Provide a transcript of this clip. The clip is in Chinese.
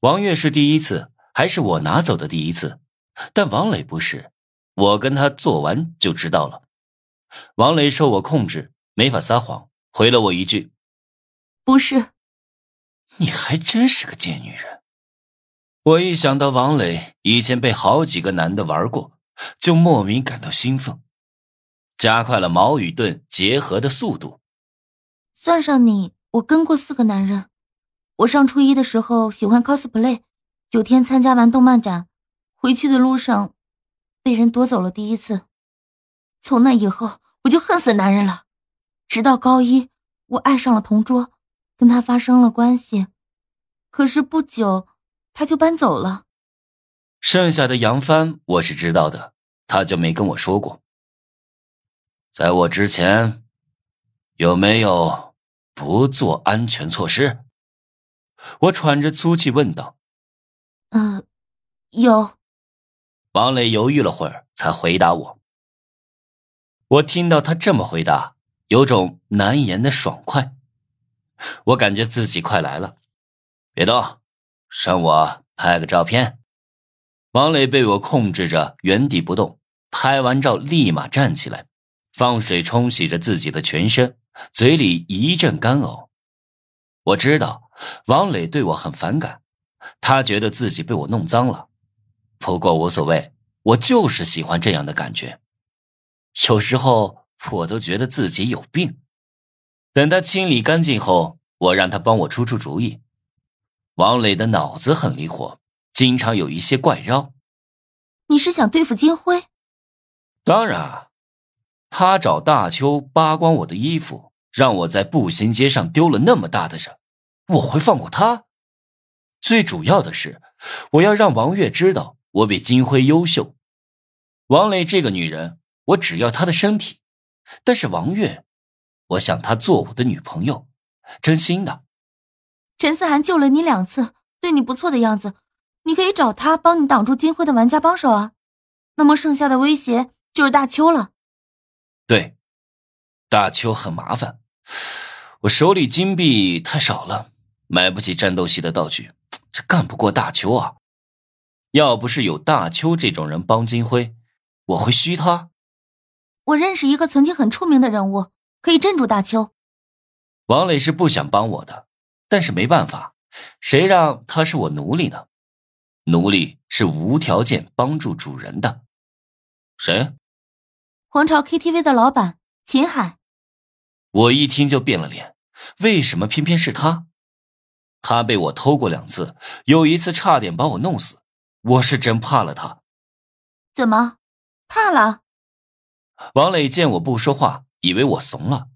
王月是第一次，还是我拿走的第一次？但王磊不是，我跟他做完就知道了。王磊受我控制，没法撒谎，回了我一句：“不是。”你还真是个贱女人！我一想到王磊以前被好几个男的玩过，就莫名感到兴奋，加快了矛与盾结合的速度。算上你，我跟过四个男人。我上初一的时候喜欢 cosplay，有天参加完动漫展，回去的路上被人夺走了第一次。从那以后，我就恨死男人了。直到高一，我爱上了同桌，跟他发生了关系。可是不久。他就搬走了。剩下的杨帆我是知道的，他就没跟我说过。在我之前，有没有不做安全措施？我喘着粗气问道。呃，有。王磊犹豫了会儿，才回答我。我听到他这么回答，有种难言的爽快。我感觉自己快来了。别动。让我拍个照片。王磊被我控制着原地不动，拍完照立马站起来，放水冲洗着自己的全身，嘴里一阵干呕。我知道王磊对我很反感，他觉得自己被我弄脏了。不过无所谓，我就是喜欢这样的感觉。有时候我都觉得自己有病。等他清理干净后，我让他帮我出出主意。王磊的脑子很灵活，经常有一些怪招。你是想对付金辉？当然，他找大秋扒光我的衣服，让我在步行街上丢了那么大的人，我会放过他？最主要的是，我要让王月知道我比金辉优秀。王磊这个女人，我只要她的身体，但是王月，我想她做我的女朋友，真心的。陈思涵救了你两次，对你不错的样子，你可以找他帮你挡住金辉的玩家帮手啊。那么剩下的威胁就是大邱了。对，大邱很麻烦，我手里金币太少了，买不起战斗系的道具，这干不过大邱啊。要不是有大邱这种人帮金辉，我会虚他。我认识一个曾经很出名的人物，可以镇住大邱。王磊是不想帮我的。但是没办法，谁让他是我奴隶呢？奴隶是无条件帮助主人的。谁？皇朝 KTV 的老板秦海。我一听就变了脸，为什么偏偏是他？他被我偷过两次，有一次差点把我弄死，我是真怕了他。怎么，怕了？王磊见我不说话，以为我怂了，